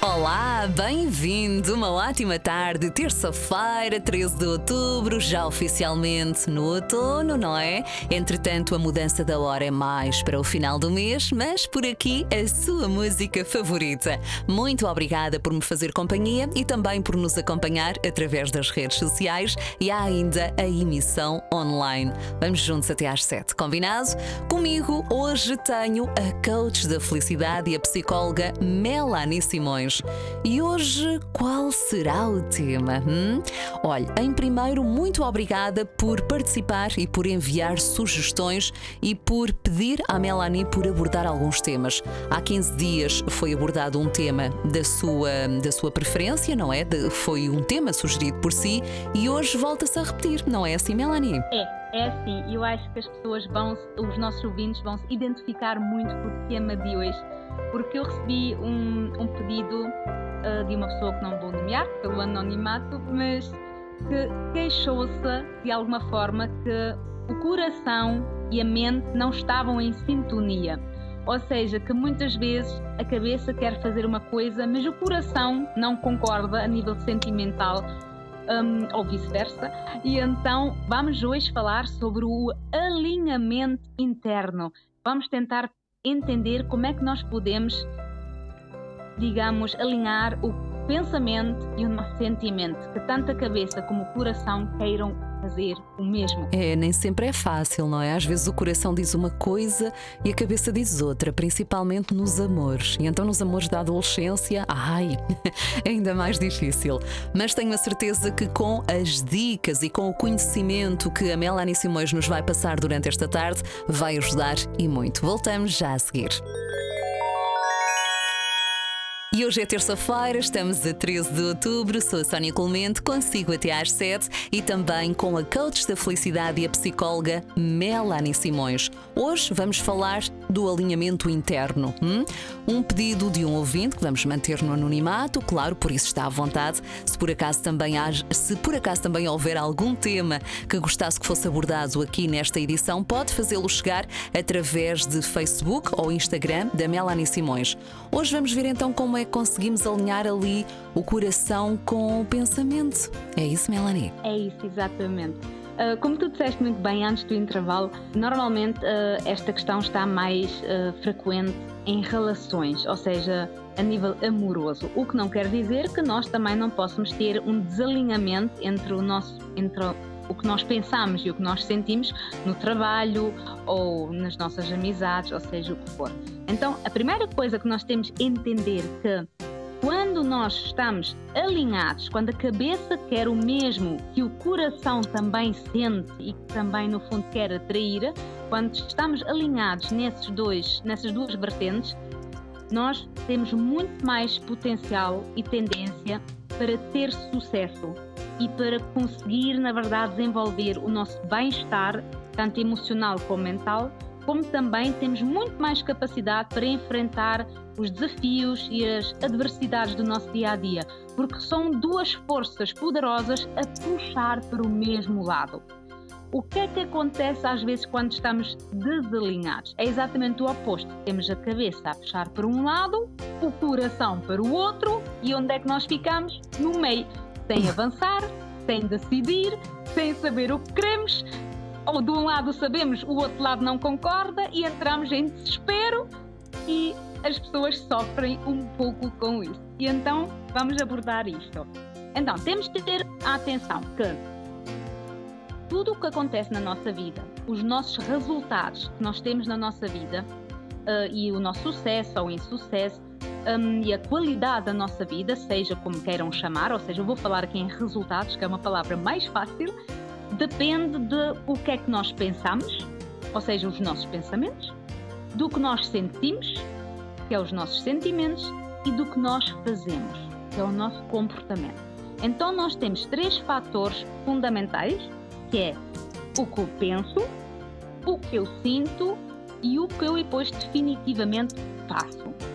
Olá, bem-vindo! Uma ótima tarde, terça-feira, 13 de outubro, já oficialmente no outono, não é? Entretanto, a mudança da hora é mais para o final do mês, mas por aqui a sua música favorita. Muito obrigada por me fazer companhia e também por nos acompanhar através das redes sociais e há ainda a emissão online. Vamos juntos até às 7, combinado? Comigo hoje tenho a coach da felicidade e a psicóloga Melanie Simões. E hoje qual será o tema? Hum? Olha, em primeiro, muito obrigada por participar e por enviar sugestões e por pedir à Melanie por abordar alguns temas. Há 15 dias foi abordado um tema da sua, da sua preferência, não é? De, foi um tema sugerido por si e hoje volta-se a repetir, não é assim, Melanie? É. É assim, eu acho que as pessoas vão, os nossos ouvintes vão se identificar muito com o tema de hoje porque eu recebi um, um pedido uh, de uma pessoa que não vou nomear pelo anonimato, mas que queixou-se de alguma forma que o coração e a mente não estavam em sintonia. Ou seja, que muitas vezes a cabeça quer fazer uma coisa, mas o coração não concorda a nível sentimental um, ou vice-versa. E então vamos hoje falar sobre o alinhamento interno. Vamos tentar entender como é que nós podemos, digamos, alinhar o pensamento e o nosso sentimento, que tanto a cabeça como o coração queiram fazer o mesmo. É, nem sempre é fácil, não é? Às vezes o coração diz uma coisa e a cabeça diz outra, principalmente nos amores. E então nos amores da adolescência, ai, é ainda mais difícil. Mas tenho a certeza que com as dicas e com o conhecimento que a Melanie Simões nos vai passar durante esta tarde, vai ajudar e muito. Voltamos já a seguir. E hoje é terça-feira, estamos a 13 de outubro. Sou a Sónia Clemente, consigo até às 7 e também com a coach da felicidade e a psicóloga Melanie Simões. Hoje vamos falar do alinhamento interno. Hum? Um pedido de um ouvinte que vamos manter no anonimato, claro, por isso está à vontade. Se por acaso também, há, se por acaso também houver algum tema que gostasse que fosse abordado aqui nesta edição, pode fazê-lo chegar através de Facebook ou Instagram da Melanie Simões. Hoje vamos ver então como é conseguimos alinhar ali o coração com o pensamento. É isso, Melanie? É isso, exatamente. Uh, como tu disseste muito bem antes do intervalo, normalmente uh, esta questão está mais uh, frequente em relações, ou seja, a nível amoroso. O que não quer dizer que nós também não possamos ter um desalinhamento entre o nosso entre o que nós pensamos e o que nós sentimos no trabalho ou nas nossas amizades, ou seja, o que for. Então, a primeira coisa que nós temos que entender que quando nós estamos alinhados, quando a cabeça quer o mesmo que o coração também sente e que também no fundo quer atrair, quando estamos alinhados nesses dois, nessas duas vertentes, nós temos muito mais potencial e tendência para ter sucesso e para conseguir, na verdade, desenvolver o nosso bem-estar, tanto emocional como mental, como também temos muito mais capacidade para enfrentar os desafios e as adversidades do nosso dia a dia, porque são duas forças poderosas a puxar para o mesmo lado. O que é que acontece às vezes quando estamos desalinhados? É exatamente o oposto. Temos a cabeça a puxar para um lado, o coração para o outro e onde é que nós ficamos? No meio sem avançar, sem decidir, sem saber o que queremos. Ou de um lado sabemos, o outro lado não concorda e entramos em desespero e as pessoas sofrem um pouco com isso. E então vamos abordar isto. Então, temos que ter a atenção que tudo o que acontece na nossa vida, os nossos resultados que nós temos na nossa vida uh, e o nosso sucesso ou insucesso, um, e a qualidade da nossa vida, seja como queiram chamar, ou seja, eu vou falar aqui em resultados, que é uma palavra mais fácil, depende de o que é que nós pensamos, ou seja, os nossos pensamentos, do que nós sentimos, que é os nossos sentimentos, e do que nós fazemos, que é o nosso comportamento. Então nós temos três fatores fundamentais, que é o que eu penso, o que eu sinto e o que eu depois definitivamente faço.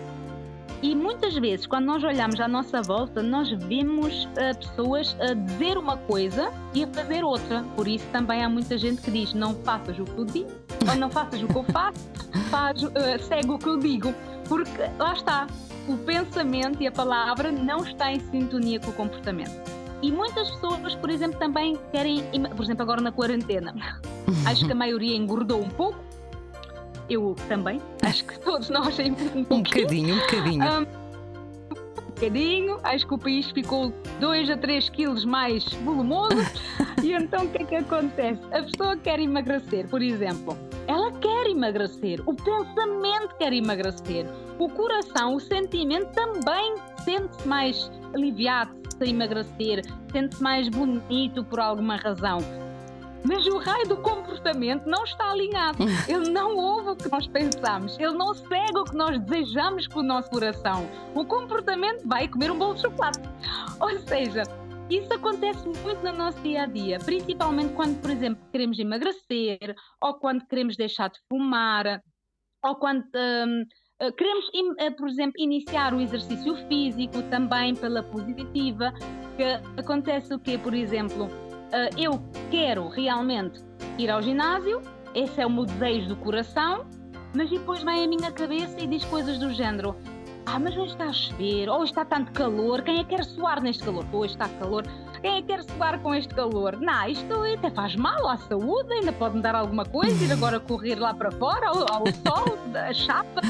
E muitas vezes, quando nós olhamos à nossa volta, nós vemos uh, pessoas a dizer uma coisa e a fazer outra. Por isso também há muita gente que diz: não faças o que eu digo, ou não faças o que eu faço, faz, uh, segue o que eu digo. Porque lá está, o pensamento e a palavra não está em sintonia com o comportamento. E muitas pessoas, por exemplo, também querem, por exemplo, agora na quarentena, acho que a maioria engordou um pouco. Eu também, acho que todos nós um, um bocadinho, um bocadinho. Um, um bocadinho, acho que o país ficou 2 a 3 quilos mais volumoso. e então o que é que acontece? A pessoa quer emagrecer, por exemplo, ela quer emagrecer, o pensamento quer emagrecer, o coração, o sentimento também sente-se mais aliviado se emagrecer, sente-se mais bonito por alguma razão. Mas o raio do comportamento não está alinhado. Ele não ouve o que nós pensamos. Ele não segue o que nós desejamos com o nosso coração. O comportamento vai comer um bolo de chocolate. Ou seja, isso acontece muito no nosso dia a dia, principalmente quando, por exemplo, queremos emagrecer, ou quando queremos deixar de fumar, ou quando hum, eh, queremos, eh, por exemplo, iniciar o exercício físico também pela positiva, que acontece o quê? Por exemplo, eh, eu quero realmente ir ao ginásio, esse é o meu desejo do coração, mas depois vem a minha cabeça e diz coisas do género: ah, mas hoje está a chover, ou está tanto calor, quem é que quer suar neste calor? Hoje está calor, quem é que quer suar com este calor? Não, isto até faz mal à saúde, ainda pode me dar alguma coisa, ir agora correr lá para fora, ao, ao sol, a chapa.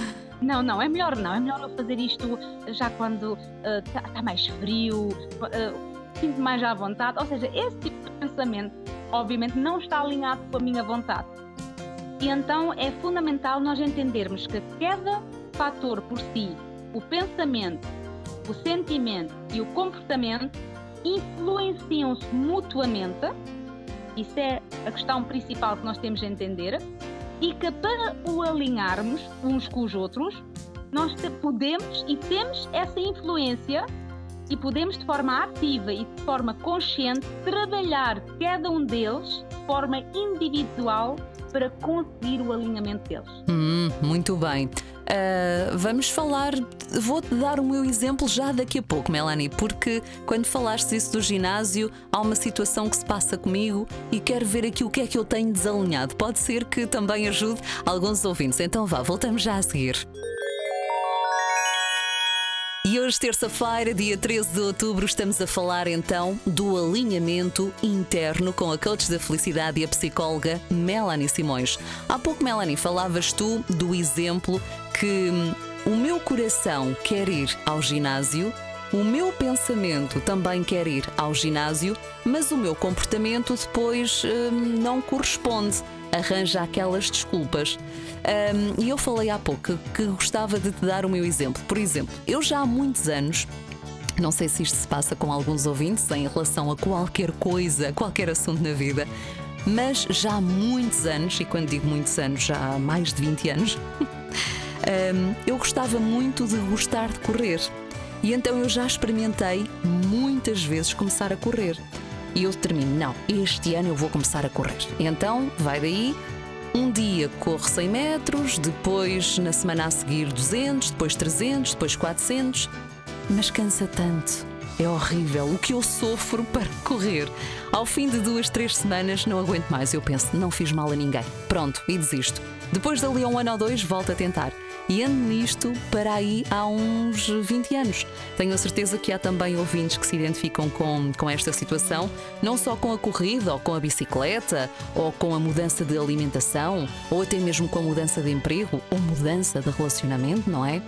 Não, não, é melhor não, é melhor eu fazer isto já quando está uh, tá mais frio, uh, sinto mais à vontade. Ou seja, esse tipo de pensamento, obviamente, não está alinhado com a minha vontade. E então é fundamental nós entendermos que cada fator por si o pensamento, o sentimento e o comportamento influenciam-se mutuamente. Isso é a questão principal que nós temos de entender. E que para o alinharmos uns com os outros, nós podemos e temos essa influência e podemos de forma ativa e de forma consciente trabalhar cada um deles de forma individual para conseguir o alinhamento deles. Hum, muito bem. Uh, vamos falar, vou-te dar o meu exemplo já daqui a pouco, Melanie, porque quando falaste isso do ginásio, há uma situação que se passa comigo e quero ver aqui o que é que eu tenho desalinhado. Pode ser que também ajude alguns ouvintes. Então vá, voltamos já a seguir. Hoje, terça-feira, dia 13 de outubro, estamos a falar então do alinhamento interno com a coach da felicidade e a psicóloga Melanie Simões. Há pouco, Melanie, falavas tu do exemplo que hum, o meu coração quer ir ao ginásio, o meu pensamento também quer ir ao ginásio, mas o meu comportamento depois hum, não corresponde arranja aquelas desculpas. Um, e eu falei há pouco que, gostava de te dar o meu exemplo. Por exemplo, eu já há muitos anos não sei se isto se passa com alguns ouvintes em relação a qualquer coisa, qualquer assunto na vida, mas já há muitos anos, e quando digo muitos anos, já há mais de 20 anos, eu gostava muito de gostar de correr. E então eu já experimentei muitas vezes começar a correr. E eu determino, não, este ano eu vou começar a correr. Então, vai daí, um dia corro 100 metros, depois na semana a seguir 200, depois 300, depois 400, mas cansa tanto. É horrível o que eu sofro para correr. Ao fim de duas, três semanas não aguento mais. Eu penso, não fiz mal a ninguém. Pronto, e desisto. Depois dali a um ano ou dois, volto a tentar e ando nisto para aí há uns 20 anos. Tenho a certeza que há também ouvintes que se identificam com, com esta situação, não só com a corrida ou com a bicicleta, ou com a mudança de alimentação, ou até mesmo com a mudança de emprego ou mudança de relacionamento, não é?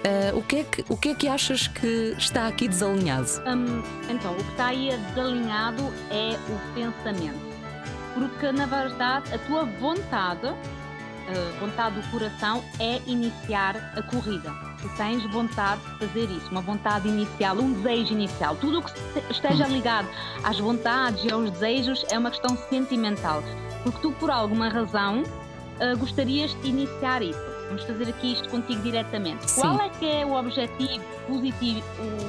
Uh, o, que é que, o que é que achas que está aqui desalinhado? Um, então, o que está aí desalinhado é o pensamento. Porque, na verdade, a tua vontade vontade do coração é iniciar a corrida. Tu tens vontade de fazer isso, uma vontade inicial, um desejo inicial. Tudo o que esteja hum. ligado às vontades e aos desejos é uma questão sentimental. Porque tu, por alguma razão, uh, gostarias de iniciar isso. Vamos fazer aqui isto contigo diretamente. Sim. Qual é que é o objetivo positivo,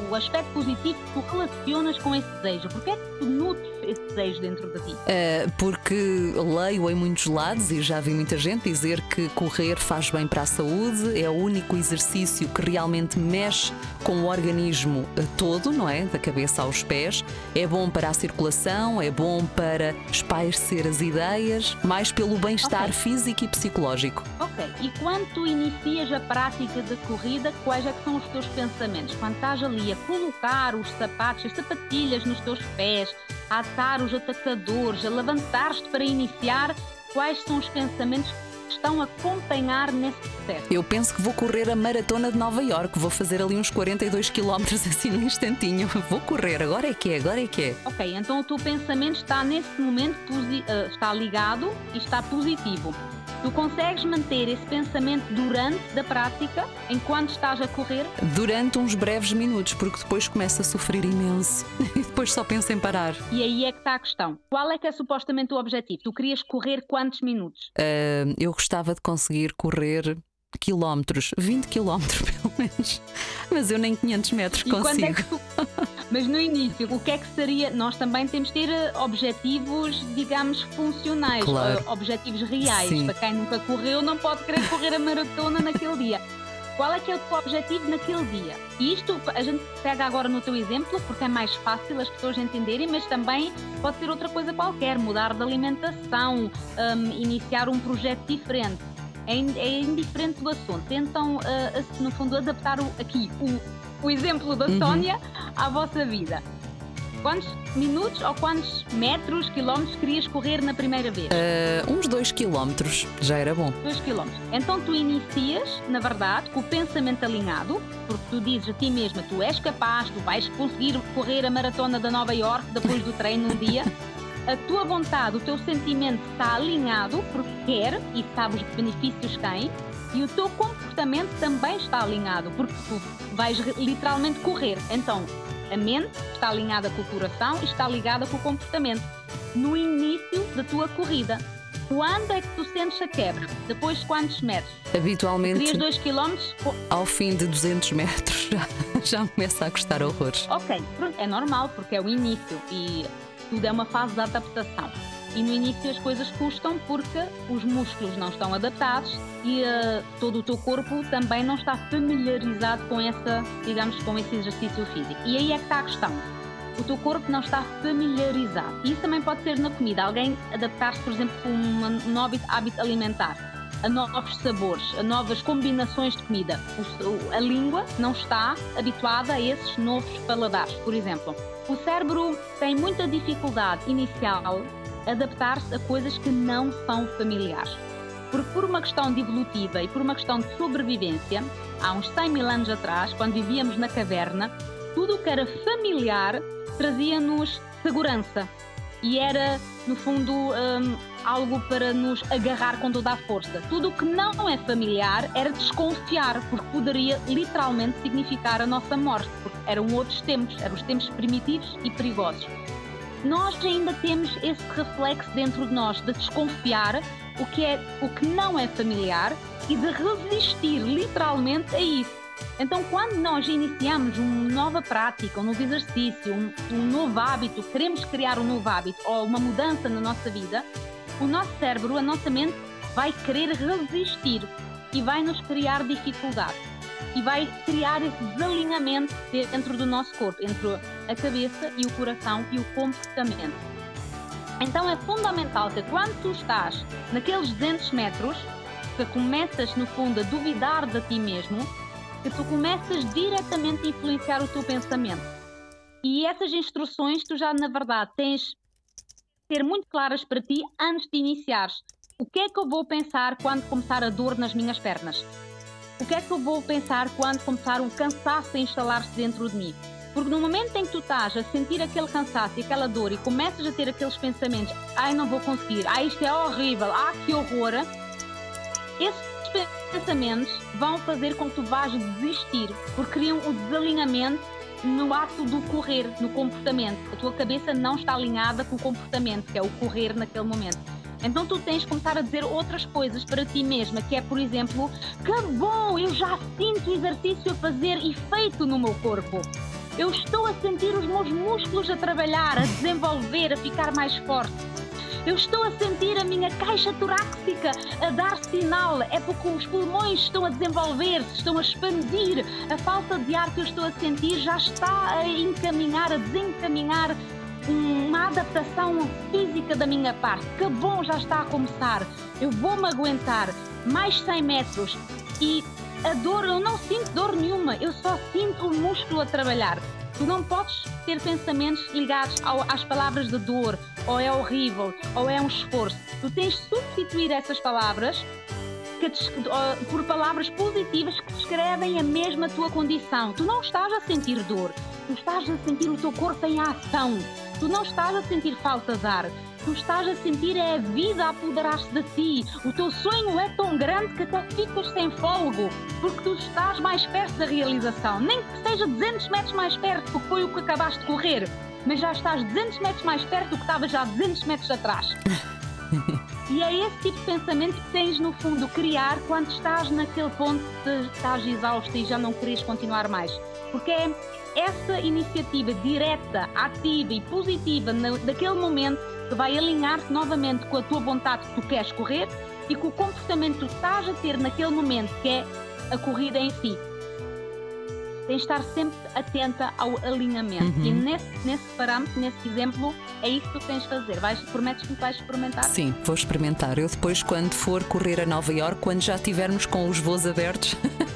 o aspecto positivo que tu relacionas com esse desejo? Porquê é que tu nutres esse desejo dentro de ti? Uh, porque leio em muitos lados e já vi muita gente dizer que correr faz bem para a saúde, é o único exercício que realmente mexe com o organismo todo, não é? Da cabeça aos pés. É bom para a circulação, é bom para espairecer as ideias, mais pelo bem-estar okay. físico e psicológico. Ok, e quando tu inicias a prática da corrida, quais é que são os teus pensamentos? Quando estás ali a colocar os sapatos, as sapatilhas nos teus pés, a atar os atacadores, a levantar-te para iniciar, quais são os pensamentos que estão a acompanhar nesse processo? Eu penso que vou correr a maratona de Nova York, vou fazer ali uns 42 km assim num instantinho. Vou correr, agora é que é, agora é que é. Ok, então o teu pensamento está nesse momento uh, está ligado e está positivo. Tu consegues manter esse pensamento durante da prática, enquanto estás a correr? Durante uns breves minutos, porque depois começa a sofrer imenso e depois só pensa em parar. E aí é que está a questão. Qual é que é supostamente o objetivo? Tu querias correr quantos minutos? Uh, eu gostava de conseguir correr quilómetros, 20 quilómetros pelo menos, mas eu nem 500 metros e consigo. É tu... Mas no início, o que é que seria? Nós também temos de ter eh, objetivos, digamos, funcionais, claro. Objetivos reais. Sim. Para quem nunca correu, não pode querer correr a maratona naquele dia. Qual é que é o teu objetivo naquele dia? E isto a gente pega agora no teu exemplo, porque é mais fácil as pessoas entenderem, mas também pode ser outra coisa qualquer, mudar de alimentação, um, iniciar um projeto diferente é, é indiferente do assunto. Tentam, uh, no fundo, adaptar o, aqui o, o exemplo da uhum. Sónia à vossa vida. Quantos minutos ou quantos metros, quilómetros querias correr na primeira vez? Uh, uns 2 quilómetros, já era bom. 2 quilómetros. Então tu inicias, na verdade, com o pensamento alinhado, porque tu dizes a ti mesma, tu és capaz, tu vais conseguir correr a maratona da Nova York depois do treino um dia. a tua vontade, o teu sentimento está alinhado porque quer e sabe os benefícios que tem, e o teu comportamento também está alinhado porque tu vais literalmente correr. Então, a mente está alinhada com o coração e está ligada com o comportamento. No início da tua corrida, quando é que tu sentes a quebra? Depois de quantos metros? Habitualmente. Querias 2 km? Ao fim de 200 metros já, já começa a custar horrores. Ok, pronto, é normal porque é o início e tudo é uma fase de adaptação. E no início as coisas custam porque os músculos não estão adaptados e uh, todo o teu corpo também não está familiarizado com essa, digamos, com esse exercício físico. E aí é que está a questão. O teu corpo não está familiarizado. Isso também pode ser na comida. Alguém adaptar-se, por exemplo, a um novo hábito alimentar, a novos sabores, a novas combinações de comida. O, a língua não está habituada a esses novos paladares, por exemplo. O cérebro tem muita dificuldade inicial adaptar-se a coisas que não são familiares. Porque por uma questão de evolutiva e por uma questão de sobrevivência, há uns 100 mil anos atrás, quando vivíamos na caverna, tudo o que era familiar trazia-nos segurança e era, no fundo, um, algo para nos agarrar com toda a força. Tudo o que não é familiar era desconfiar, porque poderia literalmente significar a nossa morte, porque eram outros tempos, eram os tempos primitivos e perigosos. Nós ainda temos esse reflexo dentro de nós de desconfiar o que é o que não é familiar e de resistir literalmente a isso. Então, quando nós iniciamos uma nova prática, um novo exercício, um, um novo hábito, queremos criar um novo hábito ou uma mudança na nossa vida, o nosso cérebro, a nossa mente vai querer resistir e vai nos criar dificuldade e vai criar esse desalinhamento dentro do nosso corpo, entre a cabeça e o coração e o comportamento. Então é fundamental que quando tu estás naqueles 200 metros, que começas no fundo a duvidar de ti mesmo, que tu começas diretamente a influenciar o teu pensamento. E essas instruções tu já na verdade tens ter muito claras para ti antes de iniciares. O que é que eu vou pensar quando começar a dor nas minhas pernas? O que é que eu vou pensar quando começar o cansaço a instalar-se dentro de mim? Porque no momento em que tu estás a sentir aquele cansaço e aquela dor e começas a ter aqueles pensamentos, ai não vou conseguir, ai isto é horrível, ah que horror, esses pensamentos vão fazer com que tu vás desistir, porque criam o desalinhamento no ato do correr, no comportamento. A tua cabeça não está alinhada com o comportamento, que é o correr naquele momento. Então tu tens de começar a dizer outras coisas para ti mesma, que é, por exemplo, que bom, eu já sinto exercício a fazer efeito no meu corpo. Eu estou a sentir os meus músculos a trabalhar, a desenvolver, a ficar mais forte. Eu estou a sentir a minha caixa torácica a dar sinal. É porque os pulmões estão a desenvolver-se, estão a expandir. A falta de ar que eu estou a sentir já está a encaminhar, a desencaminhar uma adaptação física da minha parte. Que bom, já está a começar. Eu vou-me aguentar. mais 100 metros e a dor, eu não sinto dor nenhuma, eu só sinto o músculo a trabalhar. Tu não podes ter pensamentos ligados ao, às palavras de dor, ou é horrível, ou é um esforço. Tu tens de substituir essas palavras por palavras positivas que descrevem a mesma tua condição. Tu não estás a sentir dor, tu estás a sentir o teu corpo em ação. Tu não estás a sentir falta de ar, tu estás a sentir é a vida a apoderar-se de ti. O teu sonho é tão grande que até ficas sem fôlego, porque tu estás mais perto da realização. Nem que seja 200 metros mais perto, porque foi o que acabaste de correr, mas já estás 200 metros mais perto do que estavas já 200 metros atrás. e é esse tipo de pensamento que tens, no fundo, criar quando estás naquele ponto de estás exausto e já não queres continuar mais. Porque é essa iniciativa direta, ativa e positiva no, daquele momento que vai alinhar-se novamente com a tua vontade que tu queres correr e com o comportamento que tu estás a ter naquele momento, que é a corrida em si tens de estar sempre atenta ao alinhamento. Uhum. E nesse, nesse parâmetro, nesse exemplo, é isso que tu tens de fazer. Vais, prometes que vais experimentar? Sim, vou experimentar. Eu depois, quando for correr a Nova York, quando já tivermos com os voos abertos,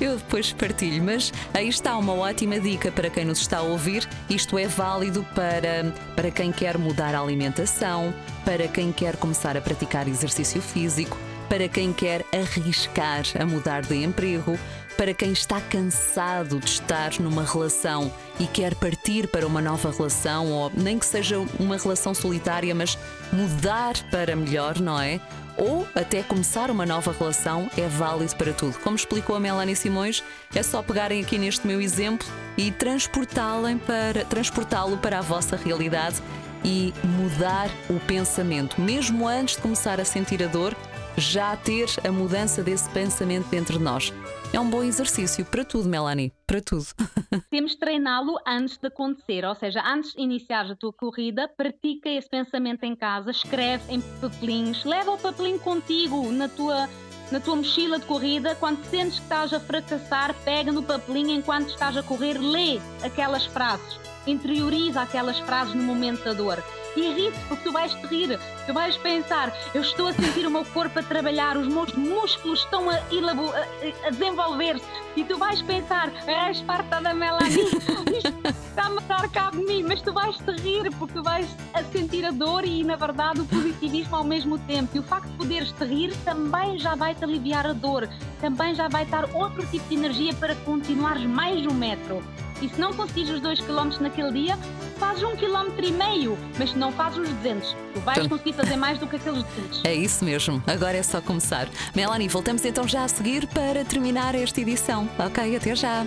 eu depois partilho. Mas aí está uma ótima dica para quem nos está a ouvir. Isto é válido para, para quem quer mudar a alimentação, para quem quer começar a praticar exercício físico, para quem quer arriscar a mudar de emprego para quem está cansado de estar numa relação e quer partir para uma nova relação, ou nem que seja uma relação solitária, mas mudar para melhor, não é? Ou até começar uma nova relação é válido para tudo. Como explicou a Melanie Simões, é só pegarem aqui neste meu exemplo e transportá-lo para, transportá-lo para a vossa realidade e mudar o pensamento. Mesmo antes de começar a sentir a dor, já ter a mudança desse pensamento dentro de nós. É um bom exercício para tudo, Melanie, para tudo. Temos de treiná-lo antes de acontecer, ou seja, antes de iniciar a tua corrida, pratica esse pensamento em casa, escreve em papelinhos, leva o papelinho contigo na tua na tua mochila de corrida, quando sentes que estás a fracassar, pega no papelinho enquanto estás a correr, lê aquelas frases, interioriza aquelas frases no momento da dor e ri-te, porque tu vais te rir, tu vais pensar, eu estou a sentir o meu corpo a trabalhar, os meus músculos estão a, a, a desenvolver-se, e tu vais pensar, é a esparta da Melanie, isto está-me a dar cabo de mim, mas tu vais te rir, porque tu vais a sentir a dor e, na verdade, o positivismo ao mesmo tempo. E o facto de poderes te rir também já vai te aliviar a dor, também já vai dar outro tipo de energia para continuares mais um metro. E se não conseguires os 2 km naquele dia, fazes um quilómetro e meio, mas não fazes os 200. Tu vais então... conseguir fazer mais do que aqueles 200. É isso mesmo, agora é só começar. Melanie, voltamos então já a seguir para terminar esta edição. Ok, até já.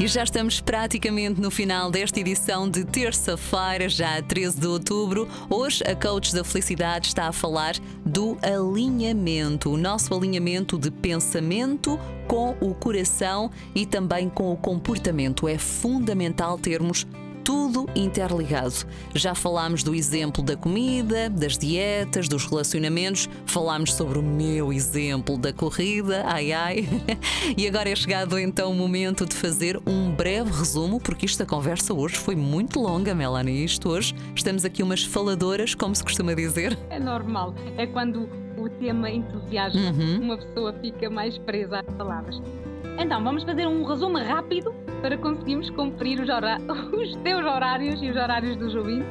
E já estamos praticamente no final desta edição de terça-feira, já 13 de outubro. Hoje a Coach da Felicidade está a falar do alinhamento, o nosso alinhamento de pensamento com o coração e também com o comportamento. É fundamental termos tudo interligado. Já falámos do exemplo da comida, das dietas, dos relacionamentos, falámos sobre o meu exemplo da corrida, ai ai. e agora é chegado então o momento de fazer um breve resumo, porque esta conversa hoje foi muito longa, Melanie. Isto hoje estamos aqui umas faladoras, como se costuma dizer. É normal, é quando o tema entusiasma, uhum. uma pessoa fica mais presa às palavras. Então, vamos fazer um resumo rápido para conseguirmos cumprir os, os teus horários e os horários dos ouvintes,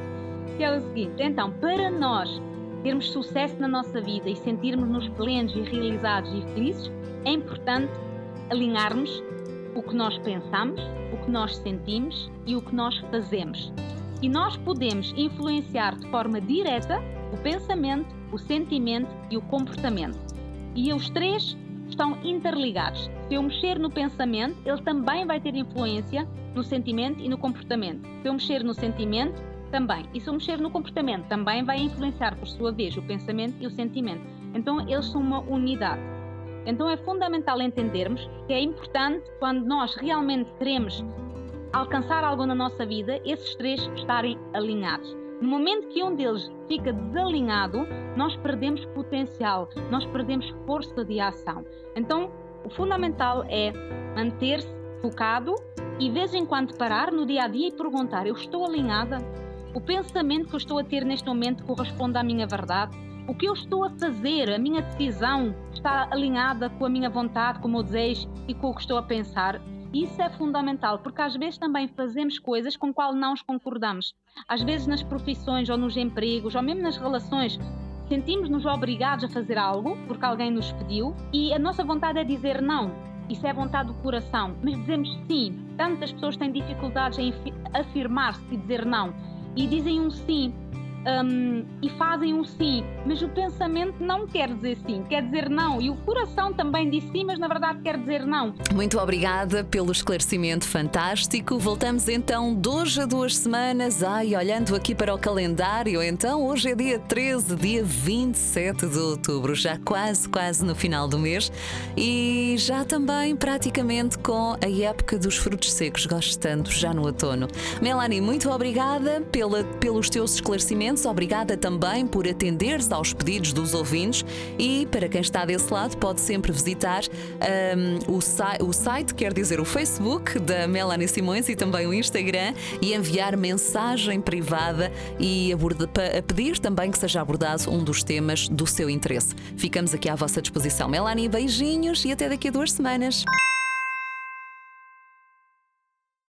que é o seguinte: então, para nós termos sucesso na nossa vida e sentirmos-nos plenos e realizados e felizes, é importante alinharmos o que nós pensamos, o que nós sentimos e o que nós fazemos. E nós podemos influenciar de forma direta o pensamento, o sentimento e o comportamento. E os três estão interligados. Se eu mexer no pensamento, ele também vai ter influência no sentimento e no comportamento. Se eu mexer no sentimento, também. E se eu mexer no comportamento, também vai influenciar, por sua vez, o pensamento e o sentimento. Então, eles são uma unidade. Então, é fundamental entendermos que é importante, quando nós realmente queremos alcançar algo na nossa vida, esses três estarem alinhados. No momento que um deles fica desalinhado, nós perdemos potencial, nós perdemos força de ação. Então, o fundamental é manter-se focado e, de vez em quando, parar no dia a dia e perguntar: Eu estou alinhada? O pensamento que eu estou a ter neste momento corresponde à minha verdade? O que eu estou a fazer, a minha decisão está alinhada com a minha vontade, com o meu desejo e com o que estou a pensar. Isso é fundamental, porque às vezes também fazemos coisas com qual não os concordamos. Às vezes nas profissões ou nos empregos ou mesmo nas relações, sentimos-nos obrigados a fazer algo porque alguém nos pediu e a nossa vontade é dizer não. Isso é vontade do coração, mas dizemos sim. Tantas pessoas têm dificuldades em afirmar-se e dizer não e dizem um sim um, e fazem um sim, mas o pensamento não quer dizer sim, quer dizer não, e o coração também diz sim, mas na verdade quer dizer não. Muito obrigada pelo esclarecimento fantástico. Voltamos então de hoje a duas semanas. Ai, olhando aqui para o calendário, então hoje é dia 13, dia 27 de outubro, já quase, quase no final do mês e já também praticamente com a época dos frutos secos, gostando já no outono. Melanie, muito obrigada pela, pelos teus esclarecimentos obrigada também por atenderes aos pedidos dos ouvintes e para quem está desse lado pode sempre visitar um, o, o site, quer dizer o Facebook da Melanie Simões e também o Instagram e enviar mensagem privada e a pedir também que seja abordado um dos temas do seu interesse. Ficamos aqui à vossa disposição. Melanie, beijinhos e até daqui a duas semanas.